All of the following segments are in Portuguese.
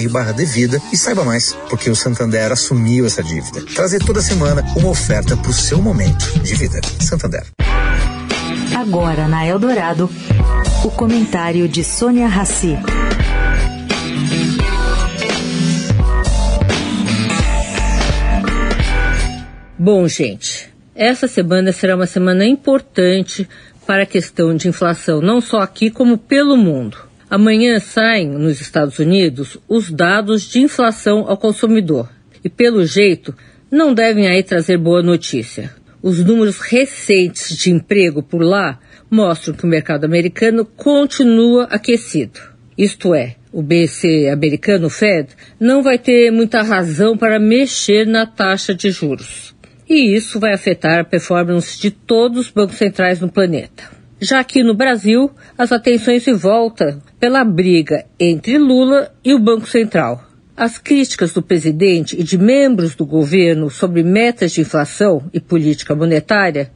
santander.com.br/devida e saiba mais, porque o Santander Santander assumiu essa dívida. Trazer toda semana uma oferta para o seu momento de vida. Santander. Agora na Eldorado, o comentário de Sônia Rassi. Bom, gente, essa semana será uma semana importante para a questão de inflação, não só aqui como pelo mundo. Amanhã saem nos Estados Unidos os dados de inflação ao consumidor. E pelo jeito, não devem aí trazer boa notícia. Os números recentes de emprego por lá mostram que o mercado americano continua aquecido. Isto é, o BC americano, Fed, não vai ter muita razão para mexer na taxa de juros. E isso vai afetar a performance de todos os bancos centrais no planeta. Já aqui no Brasil, as atenções se voltam pela briga entre Lula e o Banco Central. As críticas do presidente e de membros do governo sobre metas de inflação e política monetária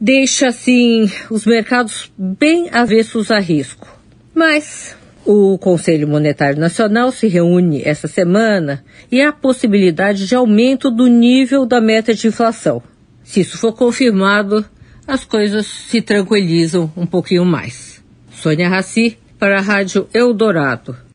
deixa assim os mercados bem avessos a risco. Mas o Conselho Monetário Nacional se reúne essa semana e há possibilidade de aumento do nível da meta de inflação. Se isso for confirmado, as coisas se tranquilizam um pouquinho mais. Sônia Raci, para a Rádio Eldorado.